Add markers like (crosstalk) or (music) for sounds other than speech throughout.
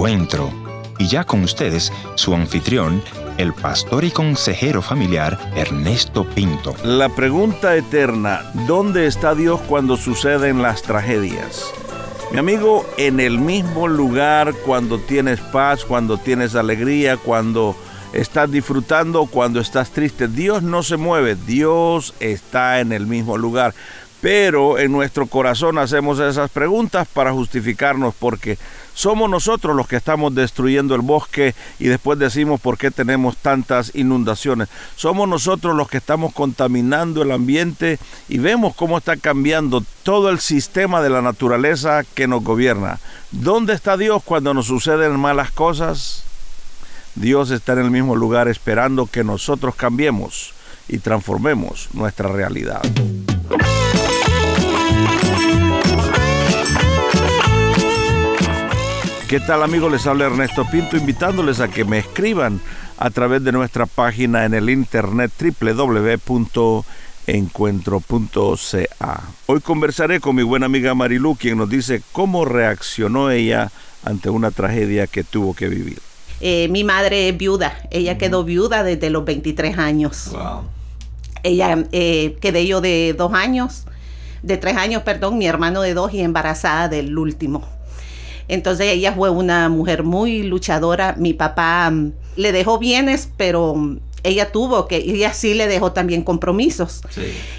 encuentro. Y ya con ustedes, su anfitrión, el pastor y consejero familiar Ernesto Pinto. La pregunta eterna, ¿dónde está Dios cuando suceden las tragedias? Mi amigo, en el mismo lugar cuando tienes paz, cuando tienes alegría, cuando estás disfrutando, cuando estás triste, Dios no se mueve, Dios está en el mismo lugar pero en nuestro corazón hacemos esas preguntas para justificarnos porque somos nosotros los que estamos destruyendo el bosque y después decimos por qué tenemos tantas inundaciones. Somos nosotros los que estamos contaminando el ambiente y vemos cómo está cambiando todo el sistema de la naturaleza que nos gobierna. ¿Dónde está Dios cuando nos suceden malas cosas? Dios está en el mismo lugar esperando que nosotros cambiemos y transformemos nuestra realidad. ¿Qué tal amigos? Les habla Ernesto Pinto invitándoles a que me escriban a través de nuestra página en el internet www.encuentro.ca. Hoy conversaré con mi buena amiga Marilu, quien nos dice cómo reaccionó ella ante una tragedia que tuvo que vivir. Eh, mi madre es viuda, ella quedó viuda desde los 23 años. Ella eh, quedé yo de dos años, de tres años, perdón, mi hermano de dos y embarazada del último. Entonces ella fue una mujer muy luchadora. Mi papá mm, le dejó bienes, pero mm, ella tuvo que, ella sí le dejó también compromisos.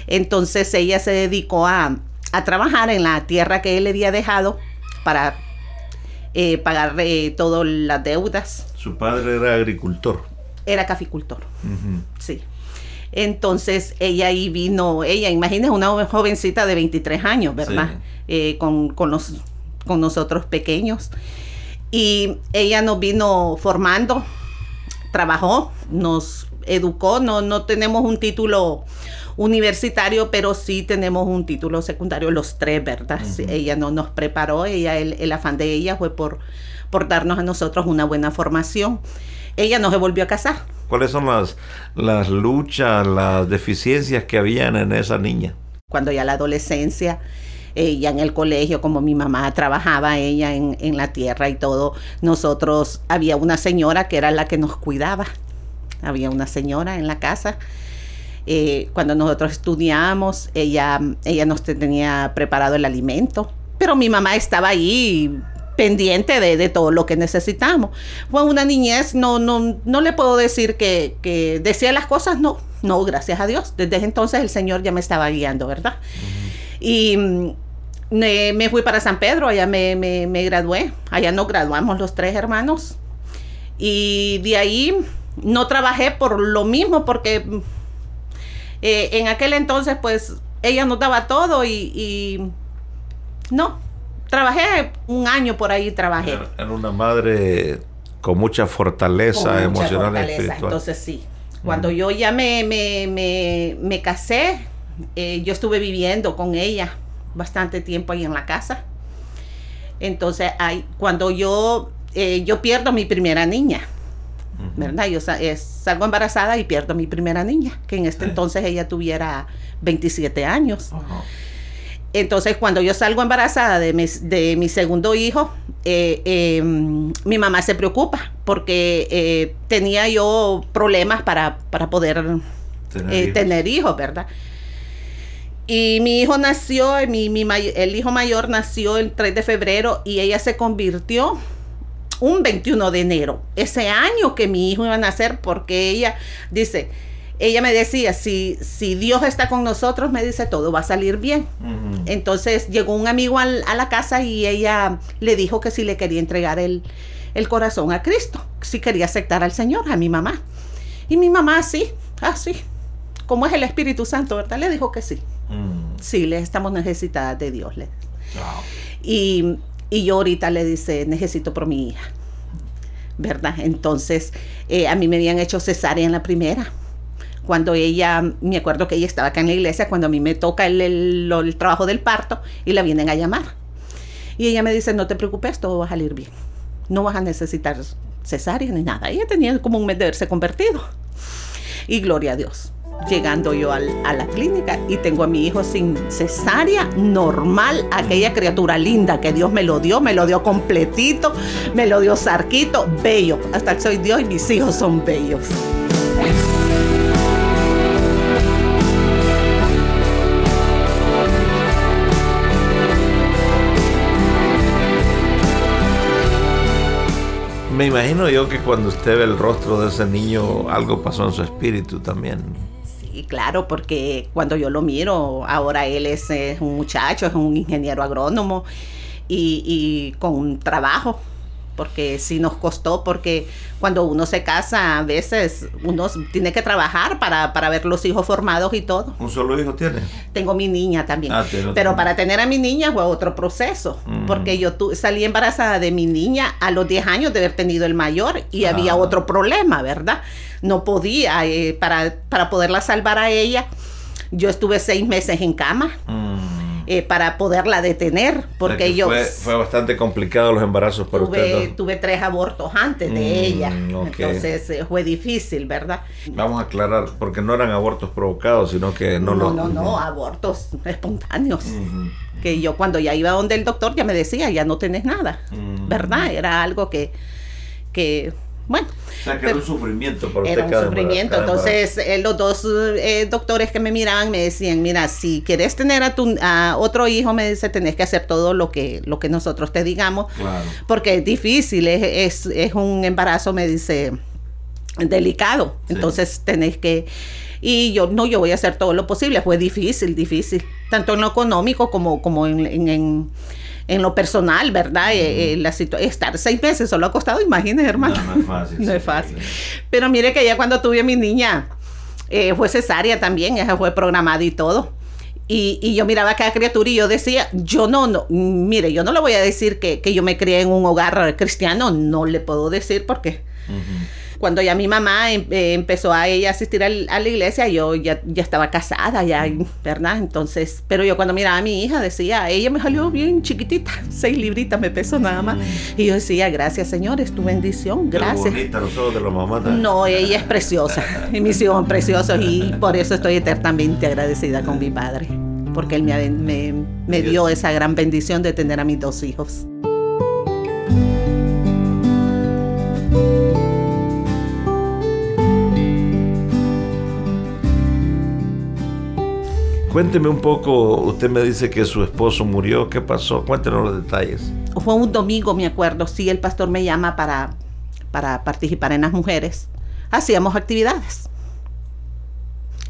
Entonces ella se dedicó a, trabajar en la tierra que él le había dejado para eh, pagar eh, todas las deudas. Su padre era agricultor. Era caficultor, sí. Entonces ella ahí vino, ella, imagínese una jovencita de 23 años, ¿verdad? Eh, con, con, los con nosotros pequeños. Y ella nos vino formando, trabajó, nos educó, no, no tenemos un título universitario, pero sí tenemos un título secundario, los tres, ¿verdad? ella no nos preparó, ella, el, afán de ella fue por, por darnos a nosotros una buena formación. Ella no se volvió a casar. ¿Cuáles son las, las luchas, las deficiencias que habían en esa niña? Cuando ya la adolescencia, ella en el colegio, como mi mamá trabajaba ella en, la tierra y todo, nosotros había una señora que era la que nos cuidaba. Había una señora en la casa. Eh, cuando nosotros estudiamos, ella, ella nos tenía preparado el alimento, pero mi mamá estaba ahí pendiente de, todo lo que necesitamos. Fue una niñez, no, no, no le puedo decir que, decía las cosas, no, no, gracias a Dios. Desde entonces el Señor ya me estaba guiando, ¿verdad? Y mm, me, fui para San Pedro, allá me, me, gradué, allá nos graduamos los tres hermanos. Y de ahí no trabajé por lo mismo, porque eh, en aquel entonces pues ella nos daba todo y, no, trabajé un año por ahí, trabajé. Era una madre con mucha fortaleza emocional y espiritual. Entonces sí, cuando yo ya me, me, me casé, eh, yo estuve viviendo con ella bastante tiempo ahí en la casa. Entonces, hay, cuando yo, eh, yo pierdo mi primera niña, ¿verdad? Yo salgo embarazada y pierdo mi primera niña, que en este entonces ella tuviera 27 años. Entonces, cuando yo salgo embarazada de mi, de mi segundo hijo, eh, em, mi mamá se preocupa porque eh, tenía yo problemas para, poder tener hijos, ¿verdad? Y mi hijo nació, mi, mi, el hijo mayor nació el 3 de febrero y ella se convirtió un 21 de enero, ese año que mi hijo iba a nacer, porque ella dice, ella me decía, si, si Dios está con nosotros, me dice, todo va a salir bien. Entonces llegó un amigo a la casa y ella le dijo que si le quería entregar el, el corazón a Cristo, si quería aceptar al Señor, a mi mamá. Y mi mamá, sí, así, ah, como es el Espíritu Santo, ¿verdad? Le dijo que sí. Mm. Sí, le estamos necesitadas de Dios. Le. Y, yo ahorita le dice, necesito por mi hija. ¿Verdad? Entonces, eh, a mí me habían hecho cesárea en la primera. Cuando ella, me acuerdo que ella estaba acá en la iglesia, cuando a mí me toca el, el trabajo del parto y la vienen a llamar. Y ella me dice, no te preocupes, todo va a salir bien. No vas a necesitar cesárea ni nada. Ella tenía como un mes de haberse convertido. Y gloria a Dios llegando yo al- a la clínica y tengo a mi hijo sin cesárea, normal, aquella criatura linda que Dios me lo dio, me lo dio completito, me lo dio sarquito, bello. Hasta que soy Dios y mis hijos son bellos. Me imagino yo que cuando usted ve el rostro de ese niño, algo pasó en su espíritu también. Sí, claro, porque cuando yo lo miro, ahora él es, un muchacho, es un ingeniero agrónomo y, y con trabajo, porque sí nos costó, porque cuando uno se casa, a veces uno tiene que trabajar para, para ver los hijos formados y todo. ¿Un solo hijo tiene? Tengo mi niña también. Ah. Pero para tener a mi niña fue otro proceso, Mm. porque yo tu- salí embarazada de mi niña a los 10 años de haber tenido el mayor y había Ah. otro problema, ¿verdad? No podía, eh, para, para poderla salvar a ella, yo estuve seis meses en cama Mm. Eh, para poderla detener, porque que yo Fue, fue bastante complicado los embarazos para tuve, usted. ¿no? tuve tres abortos antes de Mm, ella, entonces eh, fue difícil, ¿verdad? Vamos a aclarar, porque no eran abortos provocados, sino que no, no, lo... no, no, abortos espontáneos. Que yo cuando ya iba donde el doctor ya me decía, ya no tenés nada, Mm. ¿verdad? Era algo que, que bueno, O sea, que era un sufrimiento para usted era un cada sufrimiento. cada Entonces, eh, los dos eh, doctores que me miraban me decían, mira, si quieres tener a tu a otro hijo, me dice, tenés que hacer todo lo que, lo que nosotros te digamos. Claro. porque es difícil, es, es, es un embarazo, me dice, delicado. Sí. Entonces tenés que... Y yo, no, yo voy a hacer todo lo posible. Fue difícil, difícil. Tanto en lo económico como, como en, en, en- en lo personal, ¿verdad? Eh, eh, la situa- estar seis meses solo ha costado, imagínese, hermano. No, no es fácil, (laughs) No sí. es fácil. Pero mire que ya cuando tuve a mi niña, eh, fue cesárea también, esa fue programada y todo. Y, y yo miraba a cada criatura y yo decía, yo no, no, mire, yo no le voy a decir que, que yo me crié en un hogar cristiano, no le puedo decir porque Ujú. Cuando ya mi mamá em- eh, empezó a ella asistir al- a la iglesia, yo ya, ya estaba casada, ya, ¿verdad? Entonces, pero yo cuando miraba a mi hija decía, ella me salió bien chiquitita, (laughs) seis libritas me pesó nada más. Y yo decía, gracias Señor, es tu bendición, gracias. bonita los ojos de la mamá. No, (laughs) ella es preciosa, y mis hijos son preciosos y por eso estoy eternamente agradecida con mi padre, porque él me, me, me dio esa gran bendición de tener a mis dos hijos. Cuénteme un poco, usted me dice que su esposo murió, ¿qué pasó? Cuéntenos los detalles. Fue un domingo, me acuerdo, sí, el pastor me llama para, para participar en las mujeres. Hacíamos actividades.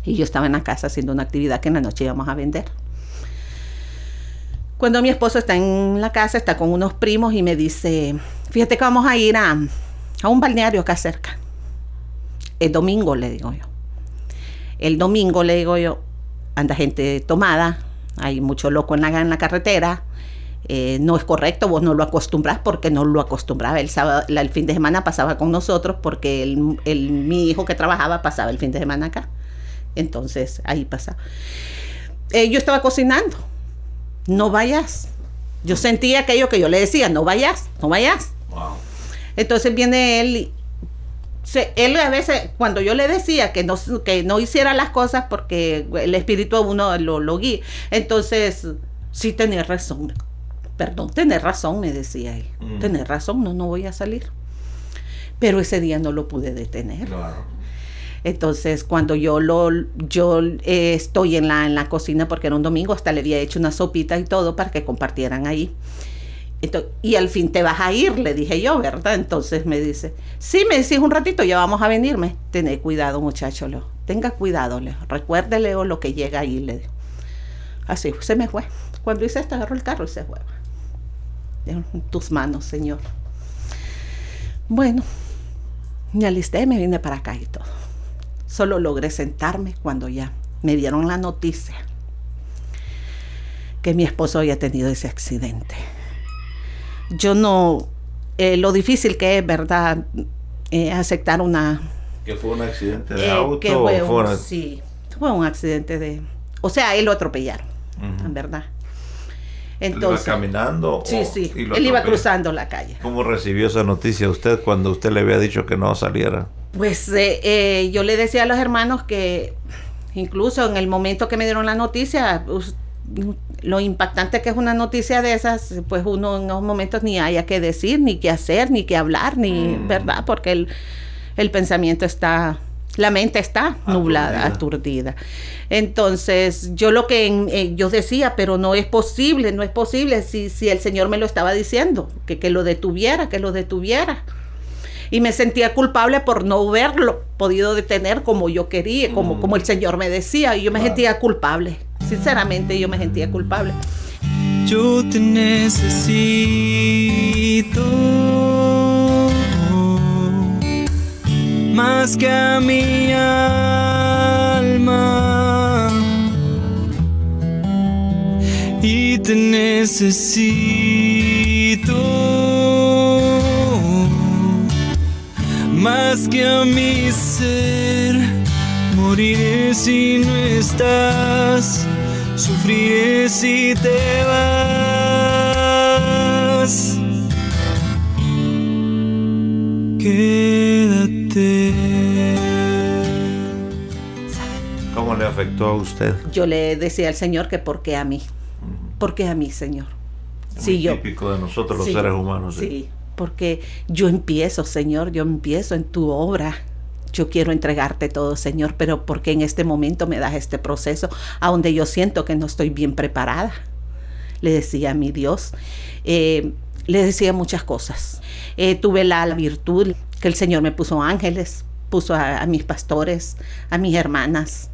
Y yo estaba en la casa haciendo una actividad que en la noche íbamos a vender. Cuando mi esposo está en la casa, está con unos primos y me dice, fíjate que vamos a ir a, a un balneario acá cerca. El domingo, le digo yo. El domingo, le digo yo, anda gente tomada, hay mucho loco en la, en la carretera, eh, no es correcto, vos no lo acostumbras porque no lo acostumbraba. El, sábado, la- el fin de semana pasaba con nosotros porque el, el- mi hijo que trabajaba pasaba el fin de semana acá. Entonces ahí pasaba. Eh, yo estaba cocinando, no vayas. Yo sentía aquello que yo le decía, no vayas, no vayas. Wow. Entonces viene él y se- él a veces, cuando yo le decía que no, que no hiciera las cosas porque el espíritu a uno lo, lo guía, entonces, sí tenés razón. Perdón, tenés razón, me decía él. Mm. Tenés razón, no, no voy a salir. Pero ese día no lo pude detener. Claro. Entonces, cuando yo lo yo eh, estoy en la, en la cocina, porque era un domingo, hasta le había hecho una sopita y todo para que compartieran ahí. Y al fin te vas a ir, le dije yo, ¿verdad? Entonces me dice, sí, me decís un ratito, ya vamos a venirme. Tené cuidado, muchacho, Leo. Tenga cuidado, Leo. Recuerde, Leo, lo que llega ahí, le. Así, se me fue. Cuando hice esto, agarró el carro y se fue. En tus manos, Señor. Bueno, me alisté, me vine para acá y todo. Solo logré sentarme cuando ya me dieron la noticia que mi esposo había tenido ese accidente. Yo no, eh, lo difícil que es, ¿verdad? Eh, aceptar una... ¿Que fue un accidente de eh, auto que o fue un- una- Sí, fue un accidente de... O sea, él lo atropellaron, en verdad. ¿Él Entonces, iba caminando? sí, o- sí, él iba cruzando la calle. ¿Cómo recibió esa noticia usted cuando usted le había dicho que no saliera? Pues eh, eh, yo le decía a los hermanos que Incluso en el momento que me dieron la noticia, lo impactante que es una noticia de esas, pues uno en esos momentos ni haya que decir, ni qué hacer, ni qué hablar, ni, mm. ¿verdad? Porque el, el pensamiento está la mente está nublada, aturdida. Entonces, yo lo que eh, yo decía, pero no es posible, no es posible si, si el Señor me lo estaba diciendo, que, que lo detuviera, que lo detuviera. Y me sentía culpable por no haberlo podido detener como yo quería, como, como el Señor me decía. Y yo me sentía culpable. Sinceramente, yo me sentía culpable. Yo te necesito más que a mi alma. Y te necesito más que a mi ser. Moriré si no estás sufriré si te vas Quédate. ¿Cómo le afectó a usted? Yo le decía al Señor que por qué a mí. ¿Por qué a mí, Señor? Es sí, yo, típico de nosotros los seres humanos. Sí, porque yo empiezo, Señor, yo empiezo en tu obra. Yo quiero entregarte todo, Señor, pero porque en este momento me das este proceso a donde yo siento que no estoy bien preparada? Le decía a mi Dios. Eh, le decía muchas cosas. Eh, tuve la, virtud que el Señor me puso ángeles, puso a, mis pastores, a mis hermanas,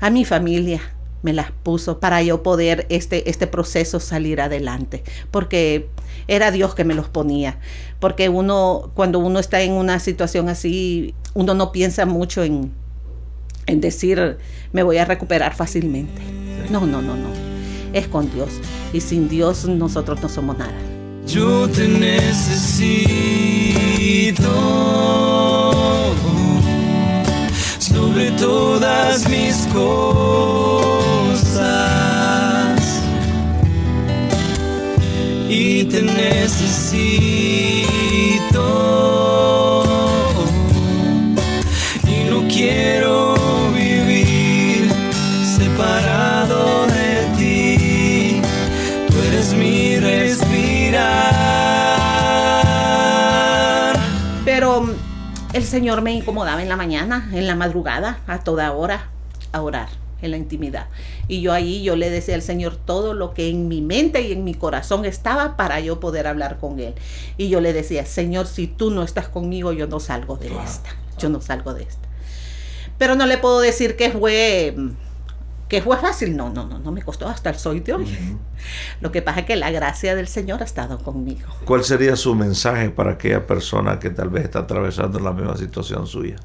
a mi familia, me las puso para yo poder este, este proceso salir adelante, porque era Dios que me los ponía, porque uno, cuando uno está en una situación así, uno no piensa mucho en, en decir, me voy a recuperar fácilmente. No, no, no, no, es con Dios, y sin Dios nosotros no somos nada. Yo te necesito. Sobre todas mis cosas y te necesito. Y no quiero vivir separado de ti. Tú eres mi pero mm, el Señor me incomodaba en la mañana, en la madrugada, a toda hora, a orar en la intimidad. Y yo ahí yo le decía al Señor todo lo que en mi mente y en mi corazón estaba para yo poder hablar con Él. Y yo le decía, Señor, si tú no estás conmigo, yo no salgo de esta. Yo no salgo de esta. Pero no le puedo decir que fue que fue fácil, no, no, no, no me costó hasta el soy de hoy. Lo que pasa es que la gracia del Señor ha estado conmigo. ¿Cuál sería su mensaje para aquella persona que tal vez está atravesando la misma situación suya?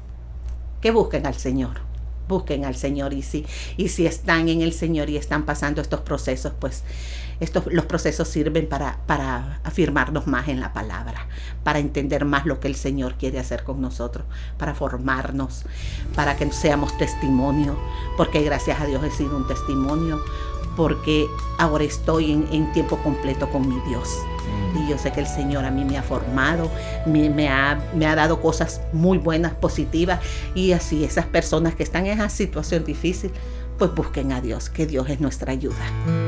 Que busquen al Señor busquen al Señor y si, y si están en el Señor y están pasando estos procesos, pues estos, los procesos sirven para, para afirmarnos más en la palabra, para entender más lo que el Señor quiere hacer con nosotros, para formarnos, para que seamos testimonio, porque gracias a Dios he sido un testimonio, porque ahora estoy en, tiempo completo con mi Dios. Y yo sé que el Señor a mí me ha formado, me, ha, me ha dado cosas muy buenas, positivas. Y así esas personas que están en esa situación difícil, pues busquen a Dios, que Dios es nuestra ayuda.